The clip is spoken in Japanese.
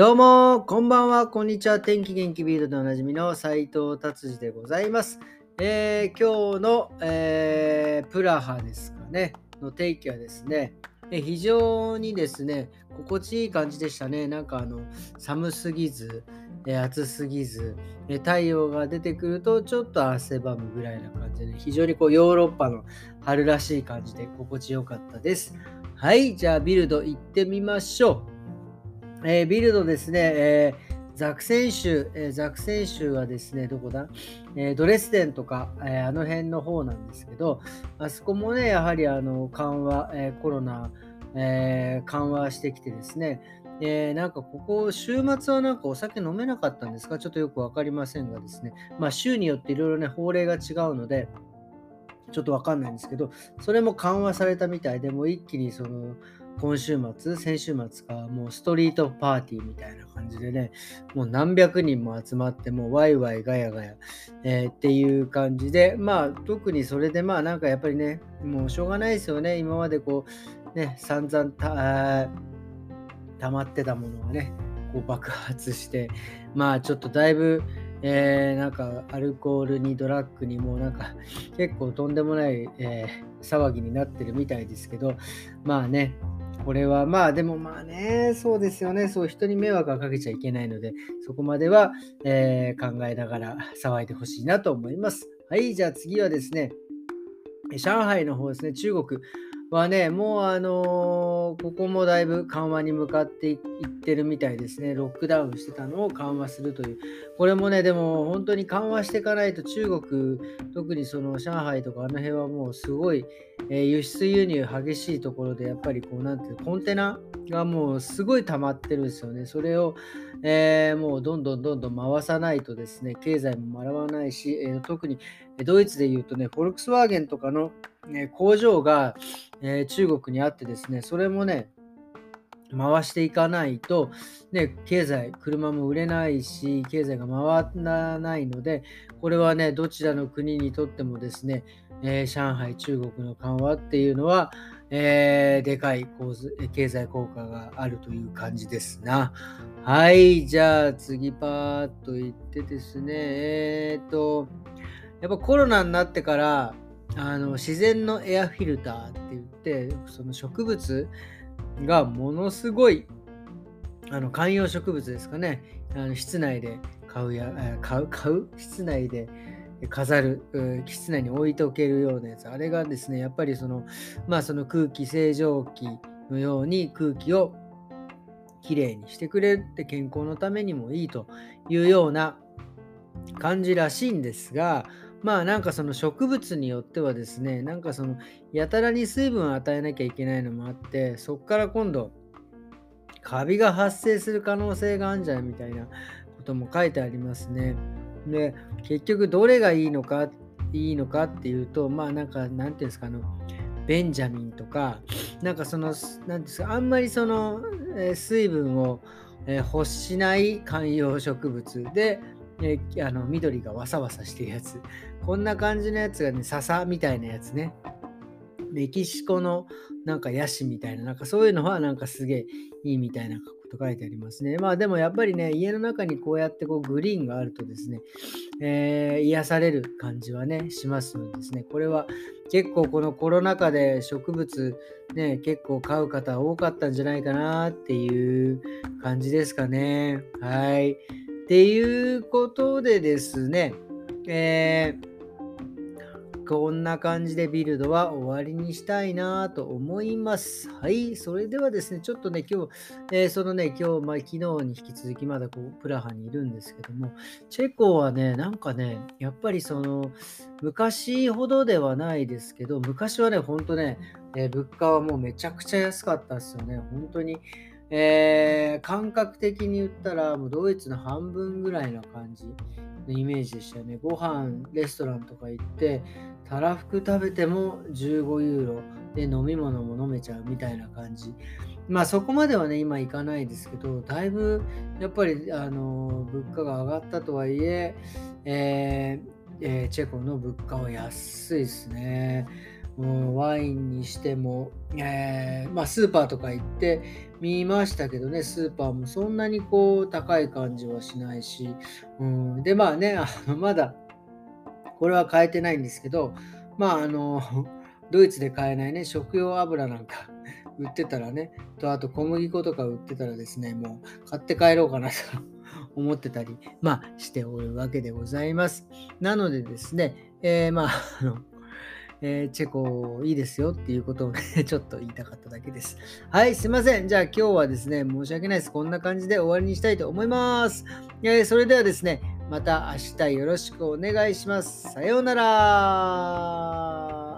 どうも、こんばんは、こんにちは。天気元気ビールでおなじみの斉藤達治でございます。えー、今日の、えー、プラハですかね、の天気はですね、非常にですね、心地いい感じでしたね。なんかあの、寒すぎず、え暑すぎず、え太陽が出てくるとちょっと汗ばむぐらいな感じで、ね、非常にこうヨーロッパの春らしい感じで心地よかったです。はい、じゃあビルド行ってみましょう。えー、ビルドですね、えー、ザク選手、えー、ザク選手はですね、どこだ、えドレスデンとか、えあの辺の方なんですけど、あそこもね、やはりあの緩和、えコロナ、え緩和してきてですね、えー、なんかここ、週末はなんかお酒飲めなかったんですか？ちょっとよく分かりませんがですね、まあ州によっていろいろね、法令が違うので、ちょっと分かんないんですけど、それも緩和されたみたいで、もう一気にその、今週末、先週末か、もうストリートパーティーみたいな感じでね、もう何百人も集まって、もうワイワイガヤガヤ、えー、っていう感じで、まあ特にそれでまあなんかやっぱりね、もうしょうがないですよね、今までこう、ね、散々た溜まってたものがね、こう爆発して、まあちょっとだいぶ、えー、なんかアルコールにドラッグにもうなんか結構とんでもない、えー、騒ぎになってるみたいですけどまあねこれはまあでもまあね、そうですよね。そう人に迷惑はかけちゃいけないので、そこまでは、えー、考えながら騒いでほしいなと思います。はい、じゃあ次はですね、上海の方ですね、中国。はね、もうあのー、ここもだいぶ緩和に向かっていってるみたいですね。ロックダウンしてたのを緩和するという。これもね、でも本当に緩和していかないと中国、特にその上海とかあの辺はもうすごい、えー、輸出輸入激しいところで、やっぱりこう、なんていうコンテナがもうすごい溜まってるんですよね。それを、えー、もうどんどんどんどん回さないとですね、経済も回らないし、えー、特にドイツで言うとね、フォルクスワーゲンとかの、ね、工場が、えー、中国にあってですね、それもね、回していかないと、ね、経済、車も売れないし、経済が回らないので、これはね、どちらの国にとってもですね、えー、上海、中国の緩和っていうのは、えー、でかい構図経済効果があるという感じですな。はい、じゃあ次パーッといってですね、えっ、と、やっぱコロナになってから、あの自然のエアフィルターって言ってその植物がものすごいあの観葉植物ですかね。あの室内で買うや買う買う？室内で飾る室内に置いておけるようなやつ。あれがですねやっぱりそのまあその空気清浄機のように空気をきれいにしてくれるって健康のためにもいいというような感じらしいんですがまあなんかその植物によってはですね、なんかそのやたらに水分を与えなきゃいけないのもあって、そこから今度、カビが発生する可能性があるんじゃないみたいなことも書いてありますね。で、結局どれがいいのか、いいのかっていうと、まあなんか、なんていうんですか、あの、ベンジャミンとか、なんかその、なんですか、あんまりその、えー、水分を、えー、欲しない観葉植物で、えー、あの緑がわさわさしてるやつ。こんな感じのやつがね、笹みたいなやつね。メキシコのなんかヤシみたいな、なんかそういうのはなんかすげえいいみたいなと書いてありますね。まあでもやっぱりね、家の中にこうやってこうグリーンがあるとですね、えー、癒される感じはね、しますのでですね、これは結構このコロナ禍で植物ね、結構買う方多かったんじゃないかなっていう感じですかね。はい。っていうことでですね、えー、こんな感じでビルドは終わりにしたいなと思います。はい。それではですね、ちょっとね、今日、えー、そのね、今日、まあ、昨日に引き続きまだこう、プラハにいるんですけども、チェコはね、なんかね、やっぱりその、昔ほどではないですけど、昔はね、ほんとね、えー、物価はもうめちゃくちゃ安かったですよね。本当に。えー、感覚的に言ったら、もうドイツの半分ぐらいの感じのイメージでしたよね。ご飯、レストランとか行って、たらふく食べても15ユーロで飲み物も飲めちゃうみたいな感じ。まあそこまではね、今行かないですけど、だいぶやっぱりあの物価が上がったとはいええー、えー、チェコの物価は安いですね。う、ワインにしても、えー、まあ、スーパーとか行って見ましたけどね、スーパーもそんなにこう高い感じはしないし、うん、で、まあね、あのまだこれは変えてないんですけど、まあ、あの、ドイツで買えないね、食用油なんか 売ってたらね、とあと小麦粉とか売ってたらですね、もう買って帰ろうかなと 思ってたり、まあ、しておるわけでございます。なのでですね、えー、まあ、あの、えー、チェコいいですよっていうことをね、ちょっと言いたかっただけです。はい、すいません。じゃあ今日はですね、申し訳ないです。こんな感じで終わりにしたいと思います。えー、それではですね、また明日よろしくお願いします。さようなら。